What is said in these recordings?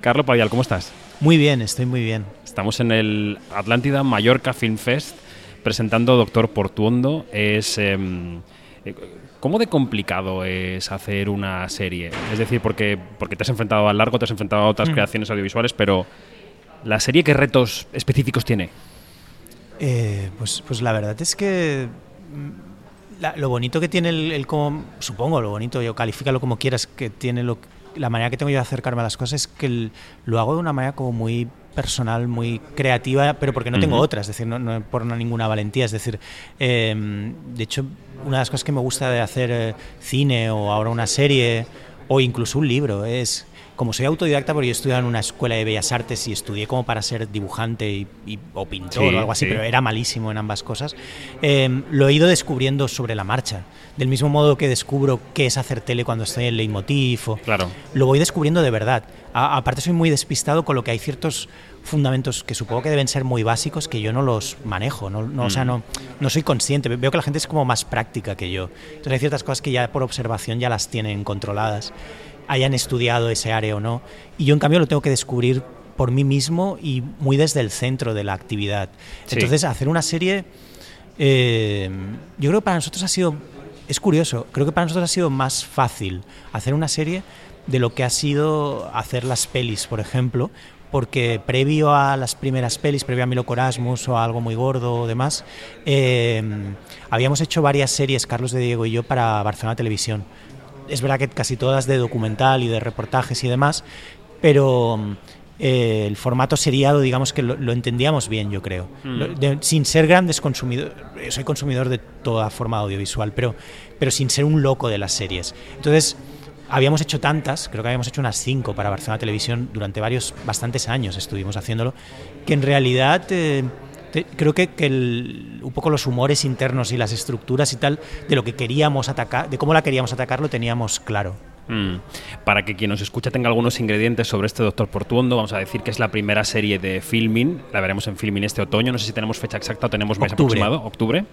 Carlos Padial, ¿cómo estás? Muy bien, estoy muy bien. Estamos en el Atlántida Mallorca Film Fest presentando Doctor Portuondo. Es, em, eh, ¿Cómo de complicado es hacer una serie? Es decir, porque, porque te has enfrentado a largo, te has enfrentado a otras Mm. creaciones audiovisuales, pero ¿la serie qué retos específicos tiene? Eh, pues, pues la verdad es que mm, la- lo bonito que tiene el, el como, supongo, lo bonito, yo califícalo como quieras, que tiene lo, la manera que tengo yo de acercarme a las cosas es que el- lo hago de una manera como muy personal, muy creativa, pero porque no tengo Ujú. otra, es decir, no, no por una- ninguna valentía, es decir, eh, de hecho, una de las cosas que me gusta de hacer eh, cine o ahora una serie o incluso un libro es como soy autodidacta porque yo estudié en una escuela de bellas artes y estudié como para ser dibujante y, y- o pintor Sí, o algo así, sí. pero era malísimo en ambas cosas, eh, lo he ido descubriendo sobre la marcha. Del mismo modo que descubro qué es hacer tele cuando estoy en Leitmotiv, o- Claro. lo voy descubriendo de verdad. A- aparte soy muy despistado con lo que hay ciertos fundamentos que supongo que deben ser muy básicos que yo no los manejo, no, no, o sea, Mm. no, no soy consciente. Veo que la gente es como más práctica que yo. Entonces hay ciertas cosas que ya por observación ya las tienen controladas, hayan estudiado ese área o no. Y yo en cambio lo tengo que descubrir por mí mismo y muy desde el centro de la actividad. Sí. Entonces hacer una serie, eh, yo creo que para nosotros ha sido, es curioso, creo que para nosotros ha sido más fácil hacer una serie de lo que ha sido hacer las pelis, por ejemplo, porque previo a las primeras pelis, previo a Milo Corasmus o a algo muy gordo o demás, eh, habíamos hecho varias series, Carlos de Diego y yo, para Barcelona Televisión. Es verdad que casi todas de documental y de reportajes y demás, pero eh, el formato seriado, digamos que lo, lo entendíamos bien, yo creo. Mm. Lo- de- sin ser grandes consumidores, soy consumidor de toda forma audiovisual, pero, pero sin ser un loco de las series. Entonces, habíamos hecho tantas, creo que habíamos hecho unas cinco para Barcelona Televisión durante varios, bastantes años estuvimos haciéndolo, que en realidad eh, te- creo que, que el- un poco los humores internos y las estructuras y tal de lo que queríamos atacar, de cómo la queríamos atacar, lo teníamos claro. Mm. Para que quien nos escucha tenga algunos ingredientes sobre este Doctor Portuondo, vamos a decir que es la primera serie de filming, la veremos en filming este otoño, no sé si tenemos fecha exacta o tenemos mes Octubre. aproximado, octubre.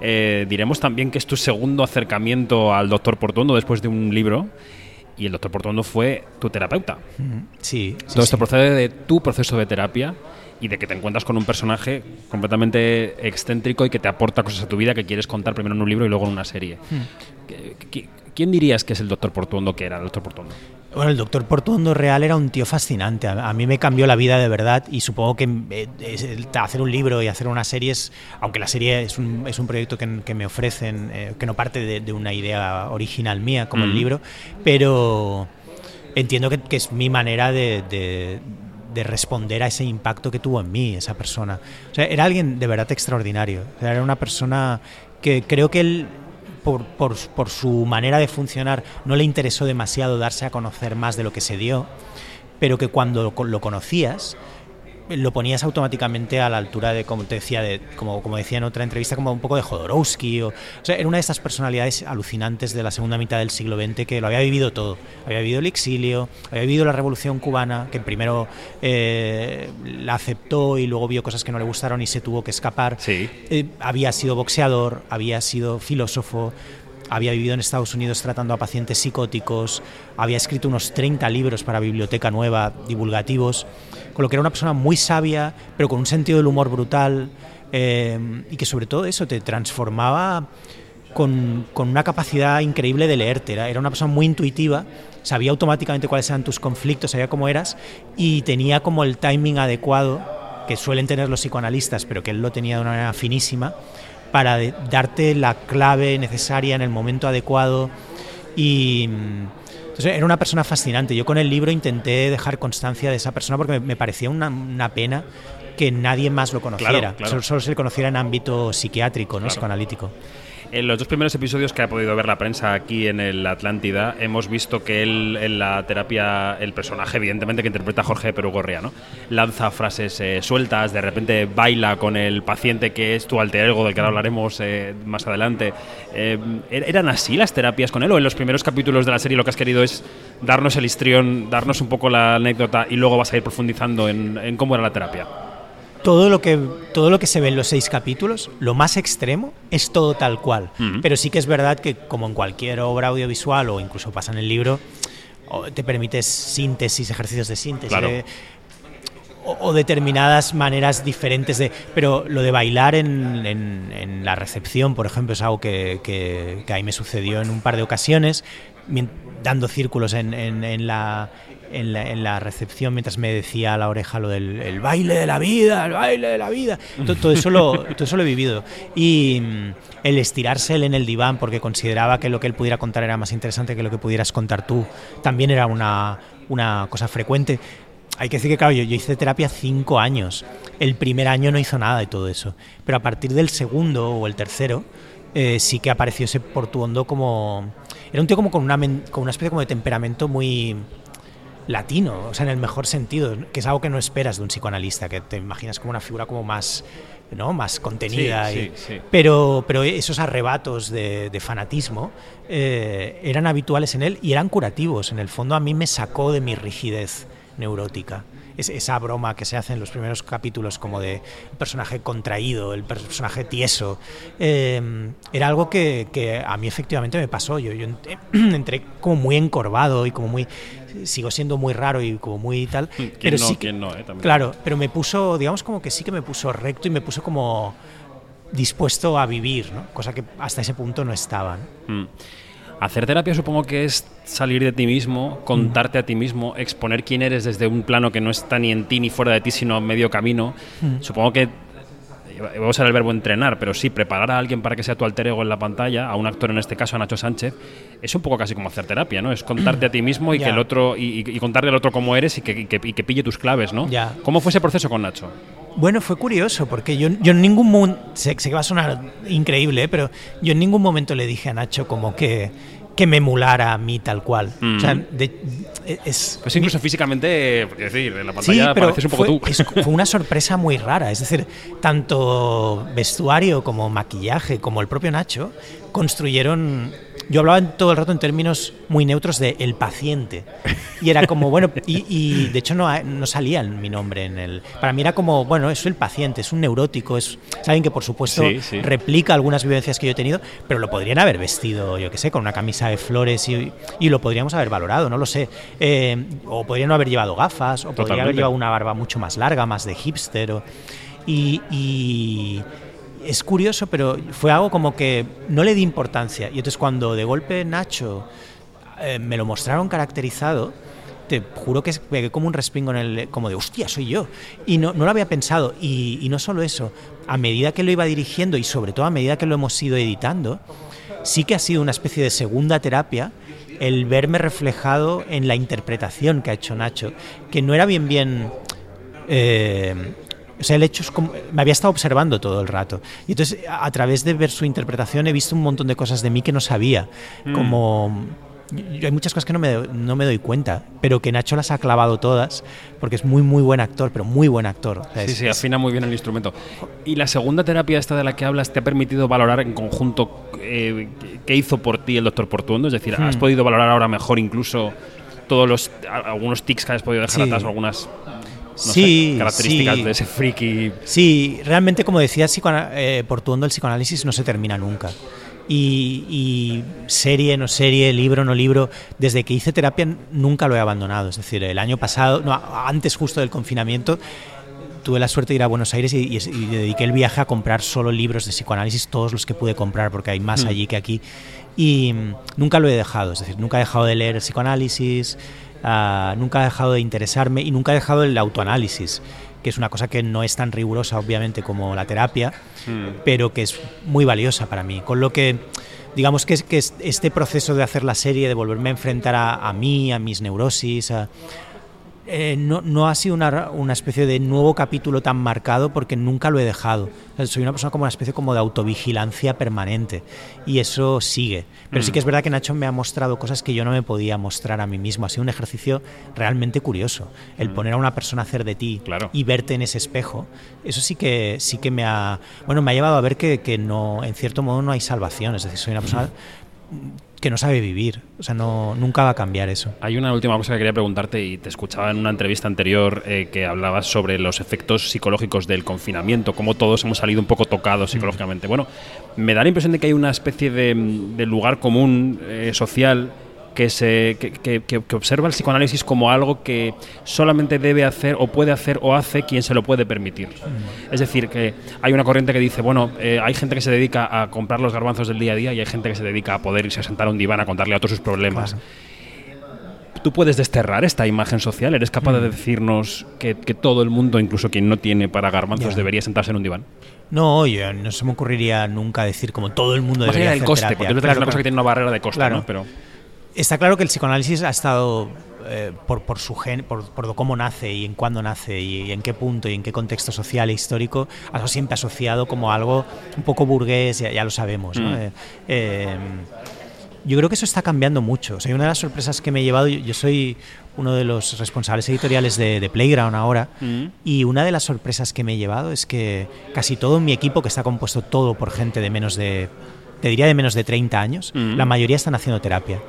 Eh, diremos también que es tu segundo acercamiento al Doctor Portuondo después de un libro y el Doctor Portuondo fue tu terapeuta. Sí, sí, Todo esto sí. procede de tu proceso de terapia y de que te encuentras con un personaje completamente excéntrico y que te aporta cosas a tu vida que quieres contar primero en un libro y luego en una serie. ¿Qué- qué- ¿Quién dirías que es el Doctor Portuondo que era el Doctor Portuondo? Bueno, el doctor Portuondo Real era un tío fascinante. A, mí me cambió la vida de verdad y supongo que eh, hacer un libro y hacer una serie es, aunque la serie es un, es un proyecto que, que me ofrecen, eh, que no parte de, de una idea original mía como Mm. el libro, pero entiendo que, que es mi manera de, de- de responder a ese impacto que tuvo en mí esa persona. Era alguien de verdad extraordinario. Era una persona que creo que él por, por, su manera de funcionar no le interesó demasiado darse a conocer más de lo que se dio, pero que cuando lo conocías lo ponías automáticamente a la altura de, como te decía, de, como, como decía en otra entrevista, como un poco de Jodorowsky. O, o sea, era una de estas personalidades alucinantes de la segunda mitad del siglo XX que lo había vivido todo. Había vivido el exilio, había vivido la revolución cubana, que primero eh, la aceptó y luego vio cosas que no le gustaron y se tuvo que escapar. Sí. Eh, había sido boxeador, había sido filósofo, había vivido en Estados Unidos tratando a pacientes psicóticos, había escrito unos 30 libros para Biblioteca Nueva, divulgativos, con lo que era una persona muy sabia, pero con un sentido del humor brutal, eh, y que sobre todo eso te transformaba con, con una capacidad increíble de leerte. Era, era una persona muy intuitiva, sabía automáticamente cuáles eran tus conflictos, sabía cómo eras, y tenía como el timing adecuado que suelen tener los psicoanalistas, pero que él lo tenía de una manera finísima, para de- darte la clave necesaria en el momento adecuado. Y mm, entonces era una persona fascinante. Yo con el libro intenté dejar constancia de esa persona porque me, me parecía una, una pena que nadie más lo conociera. Claro, claro. Solo, solo se le conociera en ámbito psiquiátrico, ¿no? Claro. psicoanalítico. En los dos primeros episodios que ha podido ver la prensa aquí en el Atlántida, hemos visto que él en la terapia, el personaje, evidentemente, que interpreta Jorge Perugorria, ¿no? lanza frases eh, sueltas, de repente baila con el paciente que es tu alter ego, del que ahora hablaremos eh, más adelante. Eh, ¿Eran así las terapias con él? ¿O en los primeros capítulos de la serie lo que has querido es darnos el histrión, darnos un poco la anécdota y luego vas a ir profundizando en cómo era la terapia? Todo lo que todo lo que se ve en los seis capítulos, lo más extremo es todo tal cual. Pero sí que es verdad que como en cualquier obra audiovisual o incluso pasa en el libro, te permites síntesis, ejercicios de síntesis. o, determinadas maneras diferentes de... Pero lo de bailar en, en, la recepción, por ejemplo, es algo que, que, que, ahí me sucedió en un par de ocasiones, dando círculos en, en la, en la, recepción mientras me decía a la oreja lo del el baile de la vida, el baile de la vida. Todo, eso, lo, todo eso lo he vivido. Y mm, el estirarse él en el diván porque consideraba que lo que él pudiera contar era más interesante que lo que pudieras contar tú, también era una, una cosa frecuente. Hay que decir que, claro, yo, hice terapia cinco años. El primer año no hizo nada de todo eso. Pero a partir del segundo o el tercero, eh, sí que apareció ese Portuondo como... Era un tío como con una, con una especie como de temperamento muy latino, o sea, en el mejor sentido, que es algo que no esperas de un psicoanalista, que te imaginas como una figura como más, ¿no? más contenida. Pero, pero esos arrebatos de, fanatismo eh, eran habituales en él y eran curativos. En el fondo a mí me sacó de mi rigidez neurótica esa broma que se hace en los primeros capítulos como de personaje contraído, el personaje tieso, em, era algo que, a mí efectivamente me pasó. Yo, yo entré como muy encorvado y como muy sigo siendo muy raro y como muy tal. Pero sí que, no, eh, Claro, pero me puso, digamos como que sí que me puso recto y me puso como dispuesto a vivir, ¿no? cosa que hasta ese punto no estaba. Mm. Hacer terapia supongo que es salir de ti mismo, contarte a ti mismo, exponer quién eres desde un plano que no está ni en ti ni fuera de ti, sino medio camino. Supongo que voy a usar el verbo entrenar, pero sí, preparar a alguien para que sea tu alter ego en la pantalla, a un actor en este caso, a Nacho Sánchez, es un poco casi como hacer terapia, ¿no? Es contarte a ti mismo y que el otro y, contarle al otro cómo eres y que, que, pille tus claves, ¿no? ¿Cómo fue ese proceso con Nacho? Bueno, fue curioso, porque yo, yo en ningún momento, sé, que va a sonar increíble, ¿eh? pero yo en ningún momento le dije a Nacho como que, que me emulara a mí tal cual. O sea, mm. es, pues incluso físicamente, decir, en la pantalla pareces un poco tú. fue una sorpresa muy rara, es decir, tanto vestuario como maquillaje, como el propio Nacho, construyeron yo hablaba todo el rato en términos muy neutros de el paciente. Y era como, bueno, y, de hecho no, no salía mi nombre en el... Para mí era como, bueno, es el paciente, es un neurótico, es, alguien que por supuesto replica algunas vivencias que yo he tenido, pero lo podrían haber vestido, yo qué sé, con una camisa de flores y, y lo podríamos haber valorado, no lo sé. Eh, o podrían no haber llevado gafas, o podría haber llevado una barba mucho más larga, más de hipster. y es curioso, pero fue algo como que no le di importancia. Y entonces cuando de golpe Nacho eh, me lo mostraron caracterizado, te juro que pegué como un respingo en el, como de, hostia, soy yo. Y no, no lo había pensado. Y, no solo eso, a medida que lo iba dirigiendo y sobre todo a medida que lo hemos ido editando, sí que ha sido una especie de segunda terapia el verme reflejado en la interpretación que ha hecho Nacho, que no era bien bien... Eh, o sea, el hecho es como, me había estado observando todo el rato. Y entonces, a, través de ver su interpretación, he visto un montón de cosas de mí que no sabía. Mm. Como. hay muchas cosas que no me, no me doy cuenta, pero que Nacho las ha clavado todas, porque es muy, muy buen actor, pero muy buen actor. sí, sí, afina muy bien el instrumento. ¿Y la segunda terapia esta de la que hablas te ha permitido valorar en conjunto eh, qué hizo por ti el doctor Portuondo? Es decir, ¿has hmm. podido valorar ahora mejor incluso todos los algunos tics que has podido dejar atrás, algunas sí, características de ese friki. Sí, realmente, como decía eh, Portuondo, el psicoanálisis no se termina nunca. Y, serie, no serie, libro, no libro, desde que hice terapia nunca lo he abandonado. Es decir, el año pasado, no, antes justo del confinamiento, tuve la suerte de ir a Buenos Aires y, dediqué el viaje a comprar solo libros de psicoanálisis, todos los que pude comprar, porque hay más mm. allí que aquí. Y nunca lo he dejado, es decir, nunca he dejado de leer psicoanálisis, Ah, nunca ha dejado de interesarme y nunca ha dejado el autoanálisis, que es una cosa que no es tan rigurosa obviamente como la terapia, hmm. pero que es muy valiosa para mí. Con lo que digamos que, es, que este proceso de hacer la serie, de volverme a enfrentar a, a mí, a mis neurosis, a, eh, no, no, ha sido una, una, especie de nuevo capítulo tan marcado porque nunca lo he dejado. soy una persona como una especie como de autovigilancia permanente y eso sigue. Pero sí mm. que es verdad que Nacho me ha mostrado cosas que yo no me podía mostrar a mí mismo. Ha sido un ejercicio realmente curioso. El mm. poner a una persona a hacer de ti y verte en ese espejo, eso sí que, sí que me ha... Bueno, me ha llevado a ver que, que no, en cierto modo no hay salvación. Es decir, soy una persona que no sabe vivir. O sea, no, nunca va a cambiar eso. Hay una última cosa que quería preguntarte y te escuchaba en una entrevista anterior eh, que hablabas sobre los efectos psicológicos del confinamiento, cómo todos hemos salido un poco tocados mm. psicológicamente. Bueno, me da la impresión de que hay una especie de, lugar común eh, social que, se, que, que, observa el psicoanálisis como algo que solamente debe hacer o puede hacer o hace quien se lo puede permitir. Es decir, que hay una corriente que dice, bueno, eh, hay gente que se dedica a comprar los garbanzos del día a día y hay gente que se dedica a poder irse a sentar a un diván a contarle a todos sus problemas. ¿Tú puedes desterrar esta imagen social? ¿Eres capaz de mm. decirnos que, todo el mundo, incluso quien no tiene para garbanzos, debería sentarse en un diván? No, yo, no se me ocurriría nunca decir como todo el mundo debería hacer coste, porque es una cosa que tiene una barrera de coste, ¿no? Pero... Está claro que el psicoanálisis ha estado eh, por, por, su gen, por, por, cómo nace y en cuándo nace y, en qué punto y en qué contexto social e histórico, ha sido siempre asociado como algo un poco burgués, ya, lo sabemos. ¿no? Mm. Eh, eh, yo creo que eso está cambiando mucho. O sea, una de las sorpresas que me he llevado, yo, soy uno de los responsables editoriales de, Playground ahora, mm. y una de las sorpresas que me he llevado es que casi todo mi equipo, que está compuesto todo por gente de menos de, te diría de menos de 30 años, mm. la mayoría están haciendo terapia.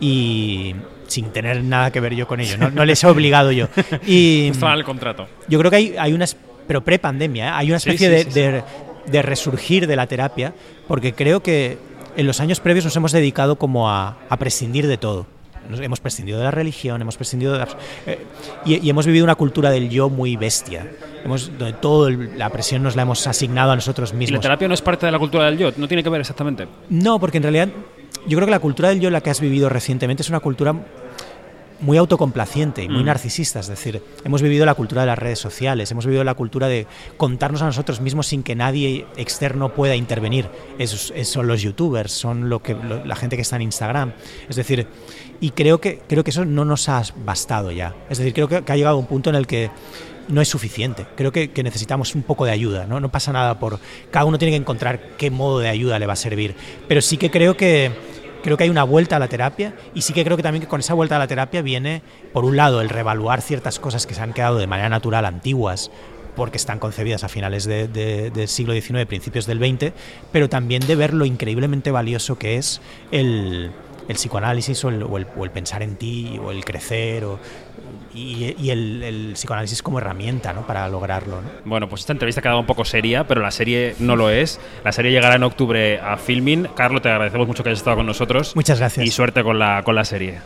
Y sin tener nada que ver yo con ello, no, les he obligado yo. Y, Estaba el contrato. Yo creo que hay, hay una, pero pre-pandemia, ¿eh? hay una especie de, de resurgir de la terapia, porque creo que en los años previos nos hemos dedicado como a, prescindir de todo. Nos hemos prescindido de la religión, hemos prescindido de eh, y, hemos vivido una cultura del yo muy bestia, hemos, donde toda la presión nos la hemos asignado a nosotros mismos. ¿Y la terapia no es parte de la cultura del yo? ¿No tiene que ver exactamente? No, porque en realidad yo creo que la cultura del yo, la que has vivido recientemente, es una cultura muy autocomplaciente y muy mm. narcisista. Es decir, hemos vivido la cultura de las redes sociales, hemos vivido la cultura de contarnos a nosotros mismos sin que nadie externo pueda intervenir. Esos, son los youtubers, son lo que, la gente que está en Instagram. Es decir, y creo que, creo que eso no nos ha bastado ya. Es decir, creo que, ha llegado un punto en el que no es suficiente. Creo que, necesitamos un poco de ayuda. ¿no? no pasa nada por... Cada uno tiene que encontrar qué modo de ayuda le va a servir. Pero sí que creo que creo que hay una vuelta a la terapia y sí que creo que también que con esa vuelta a la terapia viene, por un lado, el revaluar ciertas cosas que se han quedado de manera natural antiguas porque están concebidas a finales del siglo XIX, principios del XX, pero también de ver lo increíblemente valioso que es el, psicoanálisis o el, o el, pensar en ti o el crecer o y, el, psicoanálisis como herramienta ¿no? para lograrlo. Bueno, pues esta entrevista ha quedado un poco seria, pero la serie no lo es. La serie llegará en octubre a Filming. Carlos, te agradecemos mucho que hayas estado con nosotros. Muchas gracias. Y suerte con la, con la serie.